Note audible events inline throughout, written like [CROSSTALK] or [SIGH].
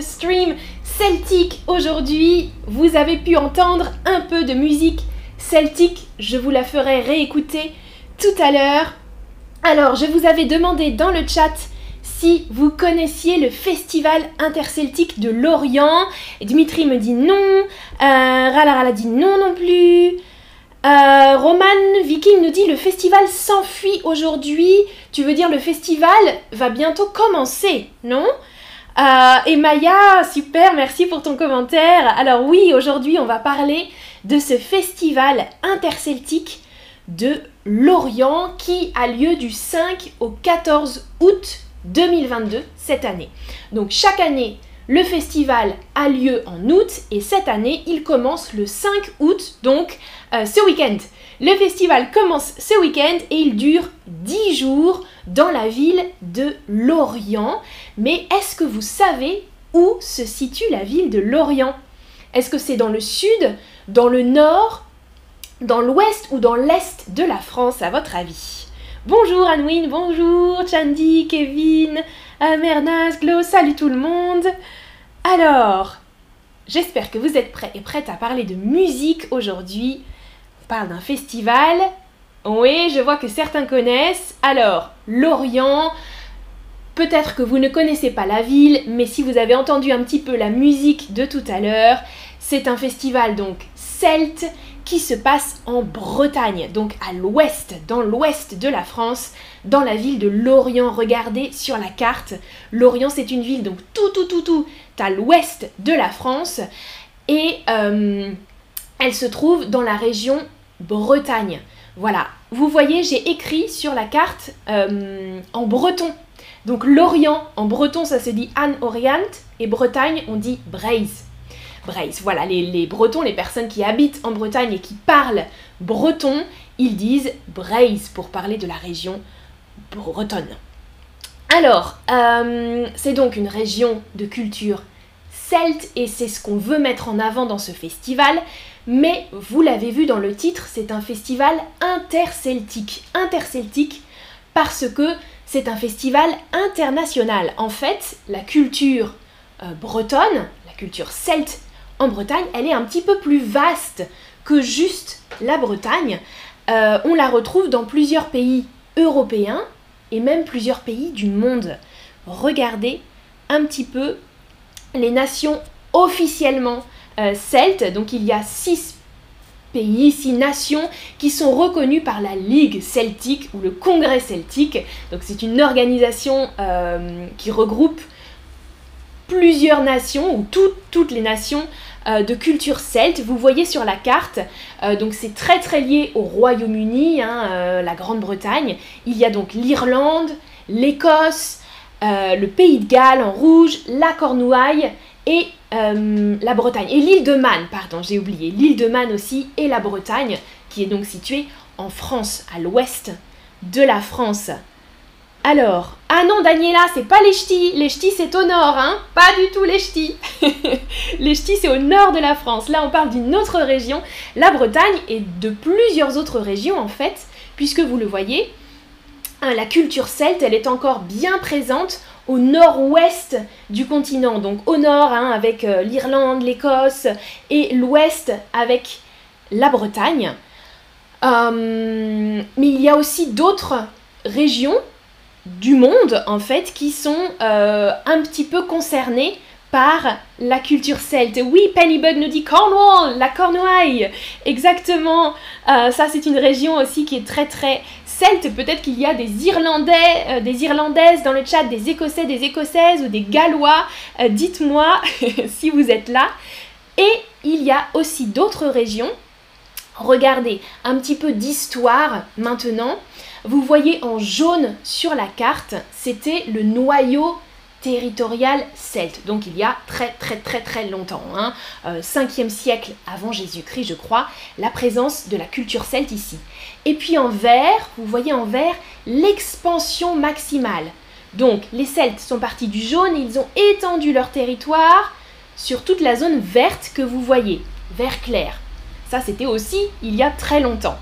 stream celtique. Aujourd'hui, vous avez pu entendre un peu de musique celtique, je vous la ferai réécouter tout à l'heure. Alors, je vous avais demandé dans le chat si vous connaissiez le festival interceltique de Lorient. Dimitri me dit non, euh, Rala dit non non plus. Euh, Roman Viking nous dit le festival s'enfuit aujourd'hui. Tu veux dire le festival va bientôt commencer, non? Euh, Et Maya, super, merci pour ton commentaire. Alors oui, aujourd'hui on va parler de ce festival interceltique de Lorient qui a lieu du 5 au 14 août 2022 cette année. Donc chaque année, le festival a lieu en août et cette année, il commence le 5 août, donc euh, ce week-end. Le festival commence ce week-end et il dure 10 jours dans la ville de Lorient. Mais est-ce que vous savez où se situe la ville de Lorient? Est-ce que c'est dans le sud, dans le nord, dans l'ouest ou dans l'est de la France à votre avis? Bonjour Anwin, bonjour Chandy, Kevin, Mernas, Glo, salut tout le monde alors, j'espère que vous êtes prêts et prêtes à parler de musique aujourd'hui. On parle d'un festival. Oui, je vois que certains connaissent. Alors, Lorient. Peut-être que vous ne connaissez pas la ville, mais si vous avez entendu un petit peu la musique de tout à l'heure, c'est un festival donc celte qui se passe en Bretagne, donc à l'ouest, dans l'ouest de la France, dans la ville de Lorient. Regardez sur la carte. Lorient, c'est une ville donc tout, tout, tout, tout à l'ouest de la France et euh, elle se trouve dans la région Bretagne. Voilà, vous voyez, j'ai écrit sur la carte euh, en breton. Donc l'Orient, en breton, ça se dit Anne Orient, et Bretagne, on dit Braise. Braise, voilà, les, Bretons, les personnes qui habitent en Bretagne et qui parlent breton, ils disent Braise pour parler de la région bretonne. Alors, euh, c'est donc une région de culture celte et c'est ce qu'on veut mettre en avant dans ce festival. Mais vous l'avez vu dans le titre, c'est un festival interceltique. Interceltique parce que c'est un festival international. En fait, la culture euh, bretonne, la culture celte en Bretagne, elle est un petit peu plus vaste que juste la Bretagne. Euh, on la retrouve dans plusieurs pays européens et même plusieurs pays du monde. Regardez un petit peu les nations officiellement euh, celtes. Donc il y a six pays, six nations qui sont reconnues par la Ligue celtique ou le Congrès celtique. Donc c'est une organisation euh, qui regroupe plusieurs nations ou toutes les nations euh, de culture celte. Vous voyez sur la carte, donc c'est très très lié au Royaume-Uni, hein, la Grande-Bretagne. Il y a donc l'Irlande, l'Écosse, le Pays de Galles en rouge, la Cornouaille et euh, la Bretagne. Et l'île de Man, pardon, j'ai oublié. L'île de Man aussi et la Bretagne, qui est donc située en France, à l'ouest de la France. Alors, ah non Daniela, c'est pas les ch'tis, les ch'tis c'est au nord, hein. Pas du tout les ch'tis. [LAUGHS] Les ch'tis c'est au nord de la France, là on parle d'une autre région, la Bretagne et de plusieurs autres régions en fait, puisque vous le voyez, hein, la culture celte elle est encore bien présente au nord-ouest du continent, donc au nord hein, avec euh, l'Irlande, l'Écosse et l'ouest avec la Bretagne. Euh, mais il y a aussi d'autres régions du monde en fait qui sont euh, un petit peu concernées par la culture celte. Oui, Pennybug nous dit Cornwall, la Cornouaille. Exactement. ça, c'est une région aussi qui est très très Celtes, peut-être qu'il y a des Irlandais, euh, des Irlandaises dans le chat, des Écossais, des Écossaises ou des Gallois. Euh, dites-moi [LAUGHS] si vous êtes là. Et il y a aussi d'autres régions. Regardez un petit peu d'histoire maintenant. Vous voyez en jaune sur la carte, c'était le noyau territorial celte. Donc il y a très très très très longtemps, hein, 5e euh, siècle avant Jésus-Christ je crois, la présence de la culture celte ici. Et puis en vert, vous voyez en vert l'expansion maximale. Donc les Celtes sont partis du jaune, ils ont étendu leur territoire sur toute la zone verte que vous voyez, vert clair. Ça c'était aussi il y a très longtemps.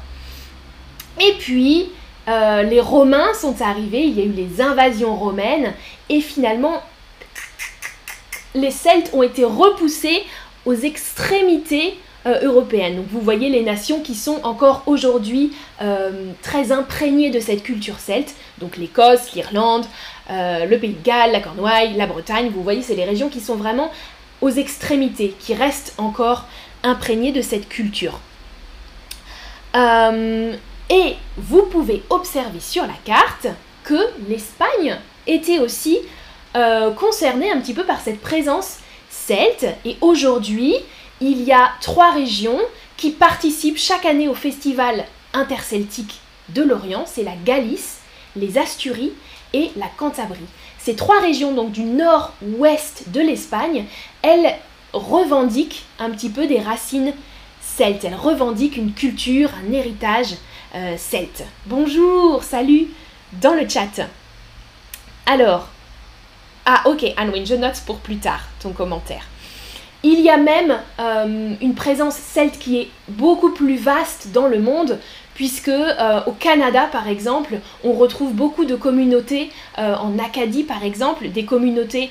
Et puis euh, les Romains sont arrivés, il y a eu les invasions romaines, et finalement, les Celtes ont été repoussés aux extrémités euh, européennes. Donc vous voyez les nations qui sont encore aujourd'hui euh, très imprégnées de cette culture celte, donc l'Écosse, l'Irlande, le Pays de Galles, la Cornouaille, la Bretagne, vous voyez c'est les régions qui sont vraiment aux extrémités, qui restent encore imprégnées de cette culture. Et vous pouvez observer sur la carte que l'Espagne était aussi euh, concernée un petit peu par cette présence celte. Et aujourd'hui, il y a trois régions qui participent chaque année au festival interceltique de l'Orient. C'est la Galice, les Asturies et la Cantabrie. Ces trois régions donc du nord-ouest de l'Espagne, elles revendiquent un petit peu des racines celtes. Elles revendiquent une culture, un héritage euh, celte. Bonjour, salut dans le chat. Alors, ah ok, Anwin, je note pour plus tard ton commentaire. Il y a même euh, une présence celte qui est beaucoup plus vaste dans le monde, puisque euh, au Canada, par exemple, on retrouve beaucoup de communautés, en Acadie, par exemple, des communautés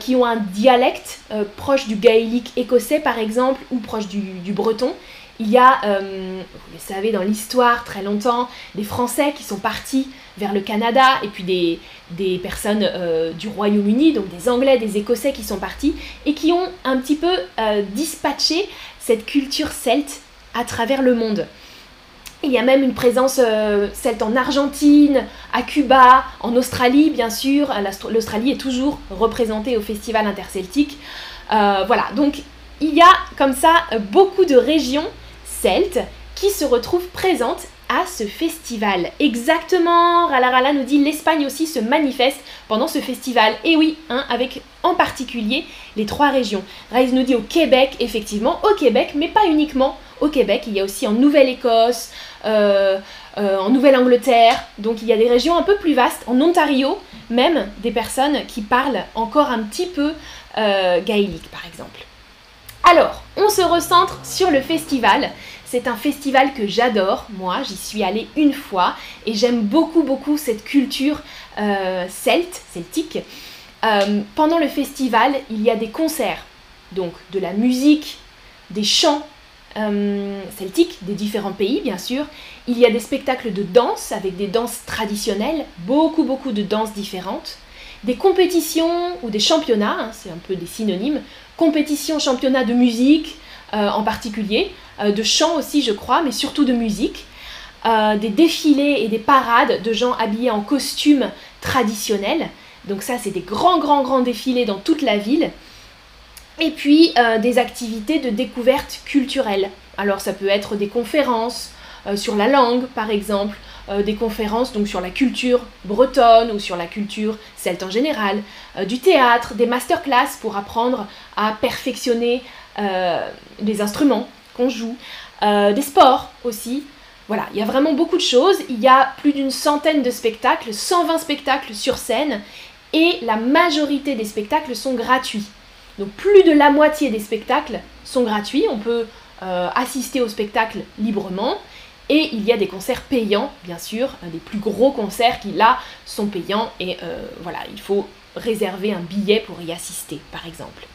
qui ont un dialecte proche du gaélique écossais, par exemple, ou proche du breton, il y a, euh, vous le savez, dans l'histoire, très longtemps, des Français qui sont partis vers le Canada, et puis des, personnes euh, du Royaume-Uni, donc des Anglais, des Écossais qui sont partis, et qui ont un petit peu euh, dispatché cette culture celte à travers le monde. Il y a même une présence celte en Argentine, à Cuba, en Australie, bien sûr. L'Australie est toujours représentée au Festival interceltique. voilà, donc il y a comme ça beaucoup de régions celtes qui se retrouvent présentes à ce festival. Exactement, Ralarala nous dit l'Espagne aussi se manifeste pendant ce festival. Et oui, hein, avec en particulier les trois régions. Raïs nous dit au Québec, effectivement, au Québec, mais pas uniquement au Québec, il y a aussi en Nouvelle-Écosse, euh, euh, en Nouvelle-Angleterre, donc il y a des régions un peu plus vastes, en Ontario même, des personnes qui parlent encore un petit peu euh, gaélique par exemple. Alors, on se recentre sur le festival. C'est un festival que j'adore, moi, j'y suis allée une fois et j'aime beaucoup beaucoup cette culture celte, celtique. Pendant le festival, il y a des concerts, donc de la musique, des chants euh, celtiques des différents pays, bien sûr. Il y a des spectacles de danse avec des danses traditionnelles, beaucoup beaucoup de danses différentes. Des compétitions ou des championnats, hein, c'est un peu des synonymes, compétitions, championnats de musique en particulier, euh, de chant aussi, je crois, mais surtout de musique. Euh, des défilés et des parades de gens habillés en costumes traditionnels. Donc ça, c'est des grands, grands, grands défilés dans toute la ville. Et puis euh, des activités de découverte culturelle. Alors ça peut être des conférences sur la langue, par exemple, des conférences donc sur la culture bretonne ou sur la culture celte en général, du théâtre, des masterclass pour apprendre à perfectionner les instruments, qu'on joue, euh, des sports aussi. Voilà, il y a vraiment beaucoup de choses. Il y a plus d'une centaine de spectacles, 120 spectacles sur scène, et la majorité des spectacles sont gratuits. Donc plus de la moitié des spectacles sont gratuits. On peut euh, assister au spectacle librement. Et il y a des concerts payants, bien sûr, des plus gros concerts qui là sont payants. Et euh, voilà, il faut réserver un billet pour y assister, par exemple.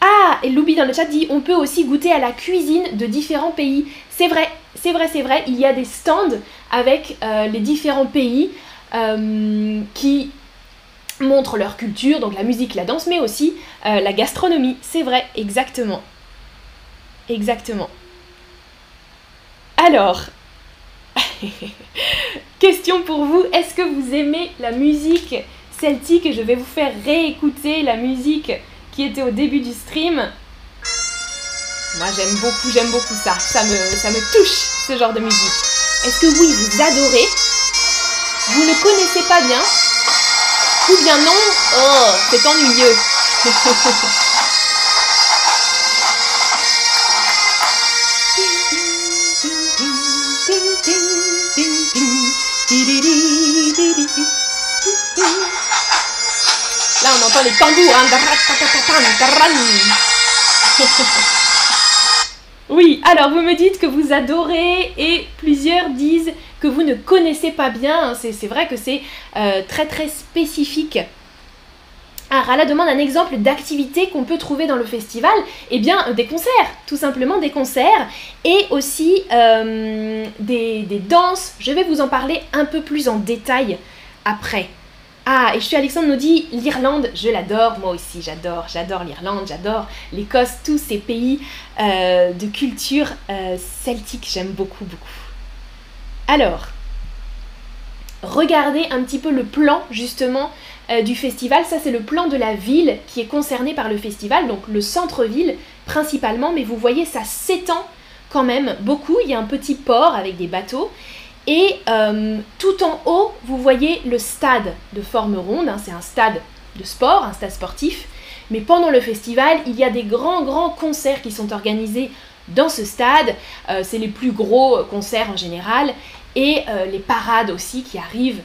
Ah, et Loubi dans le chat dit on peut aussi goûter à la cuisine de différents pays. C'est vrai, c'est vrai, c'est vrai. Il y a des stands avec euh, les différents pays qui montrent leur culture, donc la musique, la danse, mais aussi euh, la gastronomie. C'est vrai, exactement. Exactement. Alors, [LAUGHS] question pour vous, est-ce que vous aimez la musique celtique? Je vais vous faire réécouter la musique qui était au début du stream. Moi j'aime beaucoup, j'aime beaucoup ça. Ça me, ça me touche ce genre de musique. Est-ce que oui, vous adorez? Vous ne connaissez pas bien? Ou bien non Oh, c'est ennuyeux. Là, on entend les tambours. Hein. [LAUGHS] Oui, alors vous me dites que vous adorez et plusieurs disent que vous ne connaissez pas bien. C'est vrai que c'est euh, très très spécifique. Ah, Rala demande un exemple d'activité qu'on peut trouver dans le festival. Eh bien, des concerts, tout simplement des concerts. Et aussi euh, des, des danses. Je vais vous en parler un peu plus en détail après. Ah, et je suis Alexandre nous dit l'Irlande, je l'adore, moi aussi j'adore, j'adore l'Irlande, j'adore l'Écosse, tous ces pays euh, de culture euh, celtique, j'aime beaucoup, beaucoup. Alors, regardez un petit peu le plan justement euh, du festival. Ça, c'est le plan de la ville qui est concernée par le festival, donc le centre-ville principalement, mais vous voyez, ça s'étend quand même beaucoup. Il y a un petit port avec des bateaux. Et euh, tout en haut, vous voyez le stade de forme ronde. Hein, c'est un stade de sport, un stade sportif. Mais pendant le festival, il y a des grands, grands concerts qui sont organisés dans ce stade. Euh, c'est les plus gros concerts en général. Et euh, les parades aussi qui arrivent.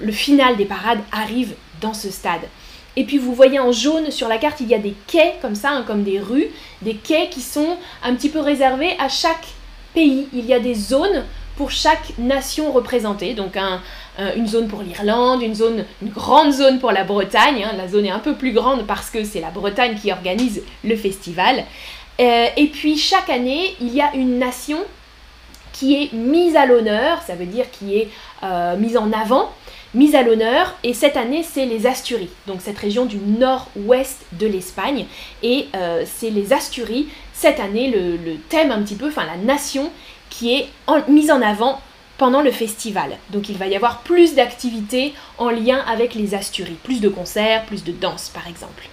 le final des parades arrive dans ce stade. Et puis vous voyez en jaune sur la carte, il y a des quais comme ça, hein, comme des rues, des quais qui sont un petit peu réservés à chaque pays. Il y a des zones pour chaque nation représentée. Donc une zone pour l'Irlande, une zone, une grande zone pour la Bretagne. Hein. La zone est un peu plus grande parce que c'est la Bretagne qui organise le festival. Euh, et puis chaque année, il y a une nation qui est mise à l'honneur, ça veut dire qui est euh, mise en avant, mise à l'honneur. Et cette année, c'est les Asturies, donc cette région du nord-ouest de l'Espagne. Et euh, c'est les Asturies, cette année, le, le, thème un petit peu, enfin la nation qui est mise en avant pendant le festival. Donc il va y avoir plus d'activités en lien avec les Asturies, plus de concerts, plus de danse par exemple.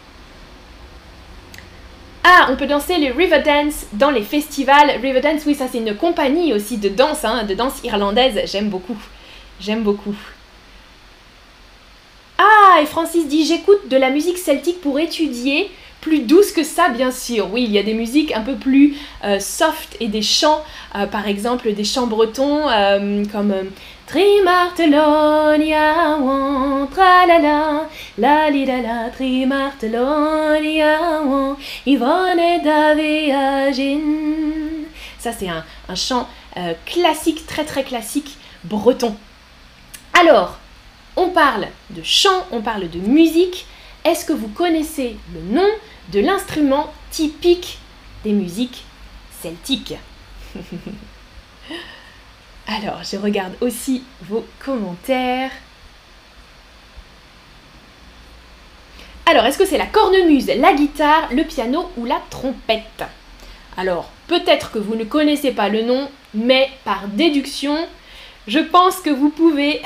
Ah, on peut danser les Riverdance dans les festivals. Riverdance, oui, ça c'est une compagnie aussi de danse, hein, de danse irlandaise. J'aime beaucoup. J'aime beaucoup. Ah, et Francis dit J'écoute de la musique celtique pour étudier plus douce que ça, bien sûr. Oui, il y a des musiques un peu plus euh, soft et des chants, euh, par exemple des chants bretons euh, comme Trimartelonia, tralala, la li la la, Trimartelonia, Yvonne Davéagin. Ça, c'est un, un chant classique, très très classique breton. Alors, on parle de chant, on parle de musique. Est-ce que vous connaissez le nom de l'instrument typique des musiques celtiques? [LAUGHS] Alors, je regarde aussi vos commentaires. Alors, est-ce que c'est la cornemuse, la guitare, le piano ou la trompette? Alors, peut-être que vous ne connaissez pas le nom, mais par déduction, je pense que vous pouvez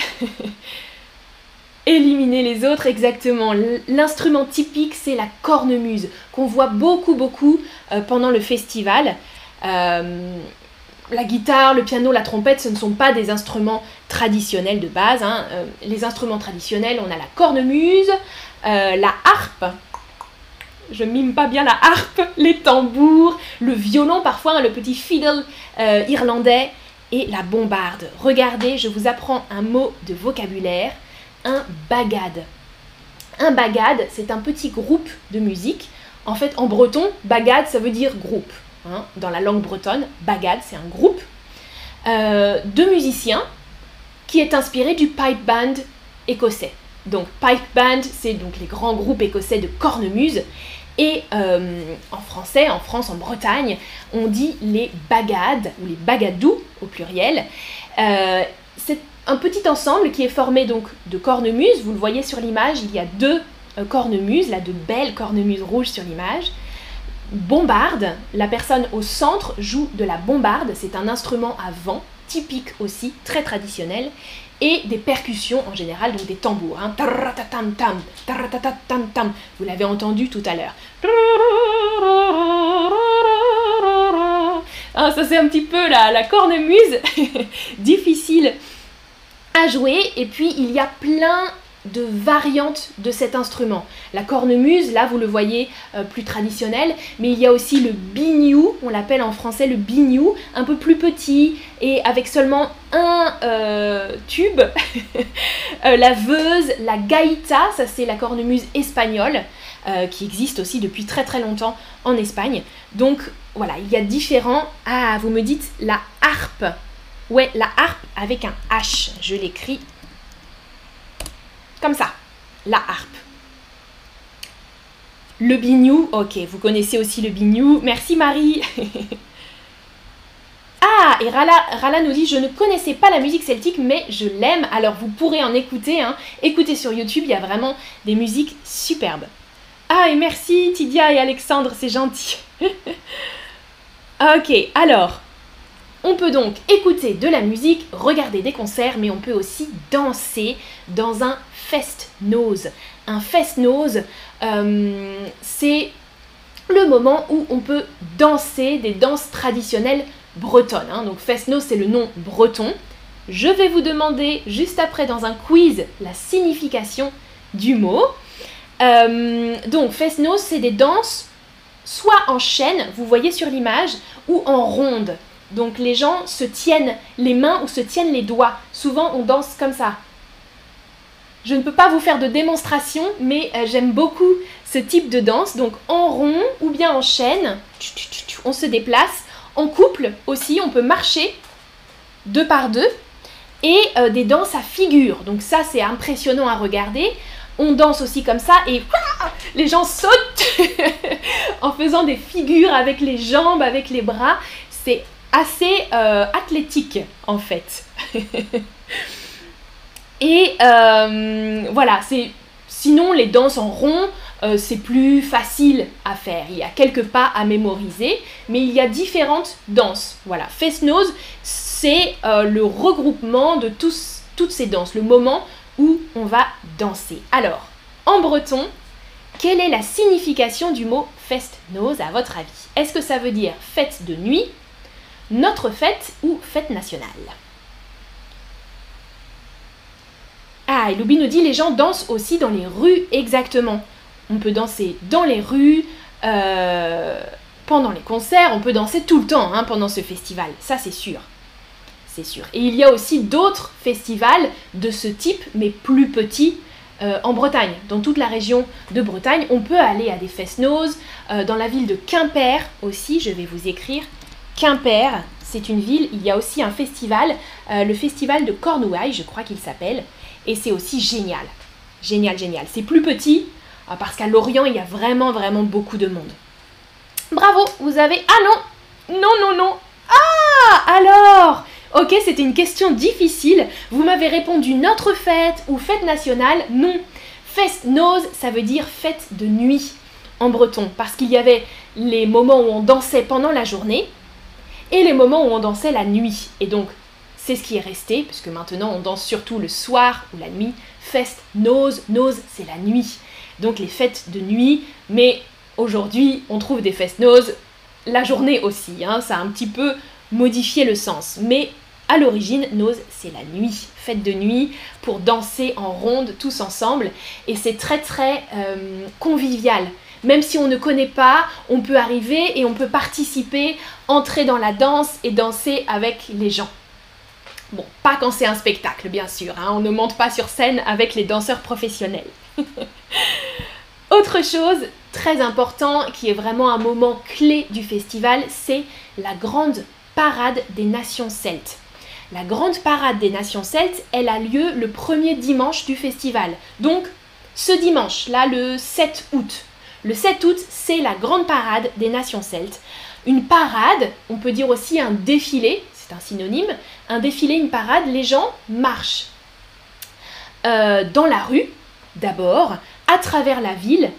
[LAUGHS] éliminer les autres exactement. L'instrument typique, c'est la cornemuse, qu'on voit beaucoup, beaucoup euh, pendant le festival. Euh, la guitare, le piano, la trompette, ce ne sont pas des instruments traditionnels de base. Hein. Euh, les instruments traditionnels, on a la cornemuse, la harpe. Je mime pas bien la harpe, [LAUGHS] les tambours, le violon parfois, hein, le petit fiddle irlandais et la bombarde. Regardez, je vous apprends un mot de vocabulaire un bagad. Un bagad, c'est un petit groupe de musique. En fait, en breton, bagad, ça veut dire groupe. Hein. Dans la langue bretonne, bagad, c'est un groupe euh, de musiciens qui est inspiré du pipe band écossais. Donc, pipe band, c'est donc les grands groupes écossais de cornemuse. Et euh, en français, en France, en Bretagne, on dit les bagades ou les bagadous au pluriel. Euh, c'est un petit ensemble qui est formé donc de cornemuses. Vous le voyez sur l'image, il y a deux cornemuses, là de belles cornemuses rouges sur l'image. Bombarde, la personne au centre joue de la bombarde, c'est un instrument à vent, typique aussi, très traditionnel, et des percussions en général, donc des tambours. Hein. Vous l'avez entendu tout à l'heure. Ah, ça c'est un petit peu la, la cornemuse, [LAUGHS] difficile à jouer et puis il y a plein de variantes de cet instrument. La cornemuse, là vous le voyez euh, plus traditionnel, mais il y a aussi le biniou, on l'appelle en français le biniou, un peu plus petit et avec seulement un euh, tube. [LAUGHS] Euh, la veuse, la gaita, ça c'est la cornemuse espagnole, qui existe aussi depuis très très longtemps en Espagne. Donc voilà, il y a différents. Ah, vous me dites la harpe. Ouais, la harpe avec un H. Je l'écris comme ça. La harpe. Le bignou, ok, vous connaissez aussi le bignou. Merci Marie. [LAUGHS] ah, et Rala, nous dit, je ne connaissais pas la musique celtique, mais je l'aime. Alors vous pourrez en écouter. Hein. Écoutez sur YouTube, il y a vraiment des musiques superbes. Ah, et merci Tidia et Alexandre, c'est gentil. [LAUGHS] ok, alors, on peut donc écouter de la musique, regarder des concerts, mais on peut aussi danser dans un fest-nose. Un fest-nose, euh, c'est le moment où on peut danser des danses traditionnelles bretonnes. Hein. Donc fest-nose, c'est le nom breton. Je vais vous demander juste après dans un quiz la signification du mot. Euh, donc fest-nose, c'est des danses soit en chaîne, vous voyez sur l'image, ou en ronde. Donc les gens se tiennent les mains ou se tiennent les doigts. Souvent on danse comme ça. Je ne peux pas vous faire de démonstration, mais euh, j'aime beaucoup ce type de danse. Donc en rond ou bien en chaîne, on se déplace. En couple aussi, on peut marcher deux par deux. Et euh, des danses à figure. Donc ça, c'est impressionnant à regarder. On danse aussi comme ça et [LAUGHS] les gens sautent [LAUGHS] en faisant des figures avec les jambes, avec les bras. C'est assez euh, athlétique en fait. [LAUGHS] Et euh, voilà, sinon les danses en rond, euh, c'est plus facile à faire. Il y a quelques pas à mémoriser, mais il y a différentes danses. Voilà, Fest Nose, c'est le regroupement de toutes ces danses, le moment où on va danser. Alors, en breton, quelle est la signification du mot fest nose à votre avis? Est-ce que ça veut dire fête de nuit, notre fête ou fête nationale? Ah, et Loubi nous dit les gens dansent aussi dans les rues, exactement. On peut danser dans les rues, euh, pendant les concerts, on peut danser tout le temps hein, pendant ce festival, ça c'est sûr. C'est sûr. Et il y a aussi d'autres festivals de ce type, mais plus petits, euh, en Bretagne, dans toute la région de Bretagne. On peut aller à des fest-nose, euh, dans la ville de Quimper aussi, je vais vous écrire Quimper, c'est une ville, il y a aussi un festival, le festival de Cornouailles, je crois qu'il s'appelle, et c'est aussi génial. Génial, génial. C'est plus petit, euh, parce qu'à Lorient, il y a vraiment, vraiment beaucoup de monde. Bravo, vous avez... Ah non Non, non, non Ah Alors Ok, c'était une question difficile. Vous m'avez répondu notre fête ou fête nationale. Non. Fest nose, ça veut dire fête de nuit en breton, parce qu'il y avait les moments où on dansait pendant la journée, et les moments où on dansait la nuit. Et donc, c'est ce qui est resté, puisque maintenant on danse surtout le soir ou la nuit. Fest, nose, nose, c'est la nuit. Donc les fêtes de nuit, mais aujourd'hui on trouve des fest nose la journée aussi. Hein, ça a un petit peu modifié le sens. Mais à l'origine, nose, c'est la nuit. Fête de nuit pour danser en ronde tous ensemble. Et c'est très très euh, convivial. Même si on ne connaît pas, on peut arriver et on peut participer, entrer dans la danse et danser avec les gens. Bon, pas quand c'est un spectacle, bien sûr. Hein. on ne monte pas sur scène avec les danseurs professionnels. [LAUGHS] Autre chose très important, qui est vraiment un moment clé du festival, c'est la grande parade des nations celtes. La grande parade des nations celtes, elle a lieu le premier dimanche du festival. Donc, ce dimanche, là, le 7 août, le 7 août, c'est la grande parade des nations celtes. Une parade, on peut dire aussi un défilé, un synonyme. Un défilé, une parade, les gens marchent euh, dans la rue, d'abord, à travers la ville,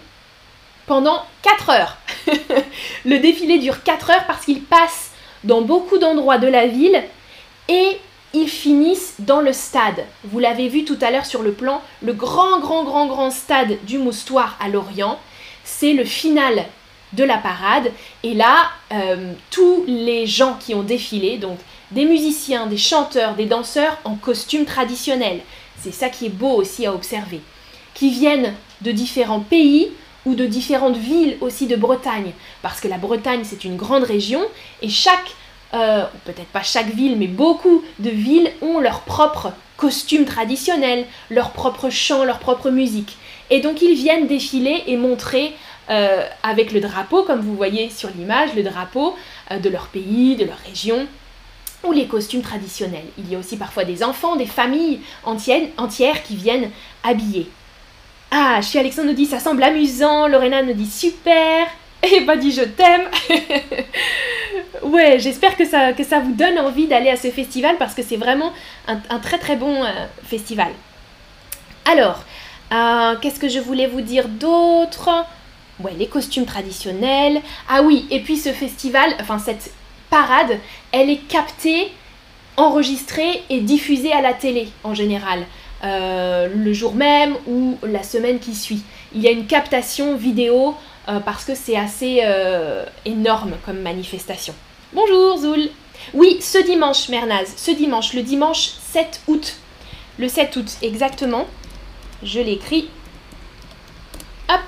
pendant 4 heures. [LAUGHS] le défilé dure 4 heures parce qu'ils passent dans beaucoup d'endroits de la ville et ils finissent dans le stade. Vous l'avez vu tout à l'heure sur le plan, le grand, grand, grand, grand stade du Moustoir à Lorient c'est le final de la parade. Et là, euh, tous les gens qui ont défilé, donc des musiciens, des chanteurs, des danseurs en costume traditionnel, c'est ça qui est beau aussi à observer, qui viennent de différents pays ou de différentes villes aussi de Bretagne, parce que la Bretagne c'est une grande région et chaque, euh, peut-être pas chaque ville, mais beaucoup de villes ont leur propre costume traditionnel, leur propre chant, leur propre musique. Et donc ils viennent défiler et montrer euh, avec le drapeau, comme vous voyez sur l'image, le drapeau euh, de leur pays, de leur région, ou les costumes traditionnels. Il y a aussi parfois des enfants, des familles entières, qui viennent habiller. Ah, chez Alexandre nous dit ça semble amusant, Lorena nous dit super, et bah dit je t'aime. [LAUGHS] ouais, j'espère que ça, que ça vous donne envie d'aller à ce festival parce que c'est vraiment un, très très bon festival. Alors, qu'est-ce que je voulais vous dire d'autre? Ouais, les costumes traditionnels. Ah oui, et puis ce festival, enfin cette parade, elle est captée, enregistrée et diffusée à la télé en général. Euh, le jour même ou la semaine qui suit. Il y a une captation vidéo euh, parce que c'est assez euh, énorme comme manifestation. Bonjour Zoul Oui, ce dimanche, Mernaz, ce dimanche, le dimanche 7 août. Le 7 août, exactement. Je l'écris. Hop,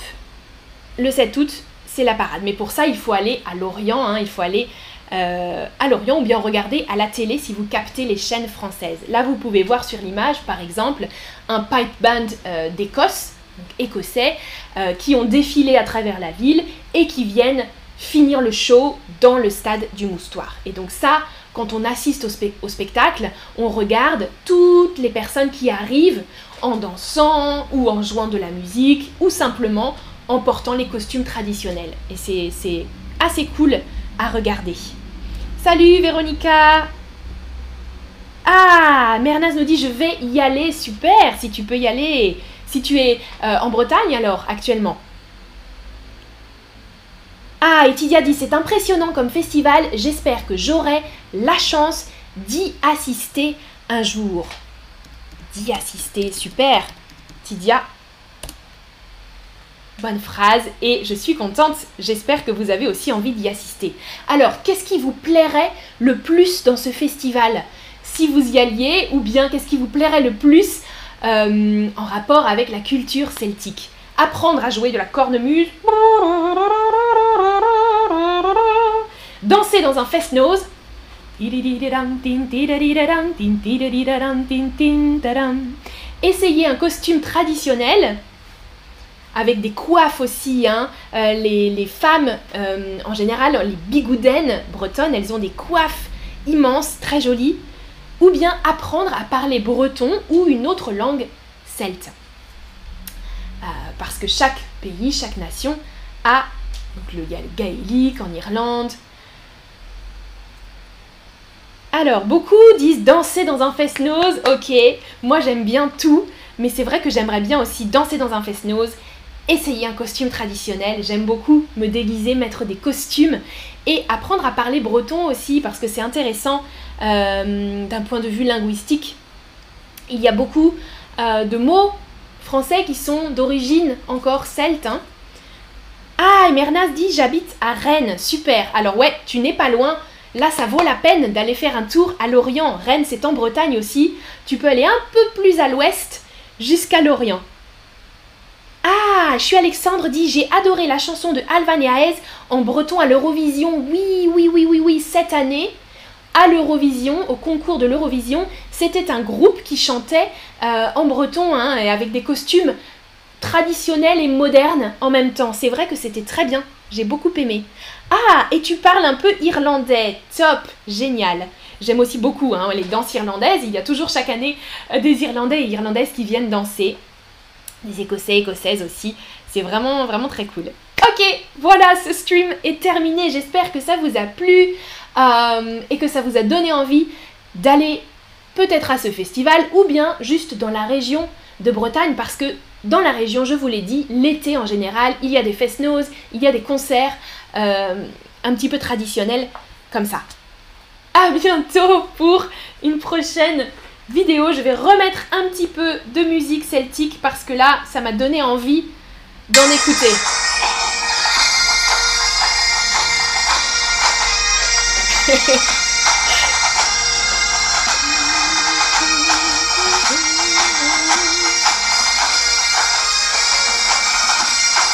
le 7 août, c'est la parade. Mais pour ça, il faut aller à Lorient, hein, il faut aller euh, à Lorient ou bien regarder à la télé si vous captez les chaînes françaises. Là, vous pouvez voir sur l'image, par exemple, un pipe band euh, d'Écosse, écossais, euh, qui ont défilé à travers la ville et qui viennent finir le show dans le stade du Moustoir. Et donc ça, quand on assiste au, spectacle, on regarde toutes les personnes qui arrivent en dansant ou en jouant de la musique ou simplement en portant les costumes traditionnels. Et c'est assez cool à regarder. Salut Véronica Ah, Mernaz nous dit je vais y aller, super, si tu peux y aller. Si tu es euh, en Bretagne alors, actuellement. Ah, et Tidia dit c'est impressionnant comme festival, j'espère que j'aurai la chance d'y assister un jour. D'y assister, super. Tidia, Bonne phrase et je suis contente, j'espère que vous avez aussi envie d'y assister. Alors, qu'est-ce qui vous plairait le plus dans ce festival? Si vous y alliez ou bien qu'est-ce qui vous plairait le plus euh, en rapport avec la culture celtique? Apprendre à jouer de la cornemuse, danser dans un fest-nose, essayer un costume traditionnel, avec des coiffes aussi. Hein. Euh, les, femmes, euh, en général, les bigoudaines bretonnes, elles ont des coiffes immenses, très jolies. Ou bien apprendre à parler breton ou une autre langue celte. Euh, parce que chaque pays, chaque nation a, donc a le gaélique en Irlande. Alors, beaucoup disent danser dans un fest-nose, ok, moi j'aime bien tout, mais c'est vrai que j'aimerais bien aussi danser dans un fest-nose essayer un costume traditionnel. J'aime beaucoup me déguiser, mettre des costumes et apprendre à parler breton aussi parce que c'est intéressant euh, d'un point de vue linguistique. Il y a beaucoup euh, de mots français qui sont d'origine encore celte. Hein. Ah, Mernas dit j'habite à Rennes. Super. Alors ouais, tu n'es pas loin. Là, ça vaut la peine d'aller faire un tour à Lorient. Rennes, c'est en Bretagne aussi. Tu peux aller un peu plus à l'ouest jusqu'à Lorient. Ah, je suis Alexandre dit j'ai adoré la chanson de Alvan et en breton à l'Eurovision. Oui, oui, oui, oui, oui, cette année à l'Eurovision, au concours de l'Eurovision, c'était un groupe qui chantait euh, en breton hein, et avec des costumes traditionnels et modernes en même temps. C'est vrai que c'était très bien, j'ai beaucoup aimé. Ah, et tu parles un peu irlandais, top, génial. J'aime aussi beaucoup hein, les danses irlandaises, il y a toujours chaque année euh, des Irlandais et Irlandaises qui viennent danser des Écossais, Écossaises aussi. C'est vraiment, vraiment très cool. Ok, voilà, ce stream est terminé. J'espère que ça vous a plu euh, et que ça vous a donné envie d'aller peut-être à ce festival ou bien juste dans la région de Bretagne parce que dans la région, je vous l'ai dit, l'été en général, il y a des fest il y a des concerts euh, un petit peu traditionnels comme ça. À bientôt pour une prochaine vidéo, je vais remettre un petit peu de musique celtique parce que là, ça m'a donné envie d'en écouter. [LAUGHS]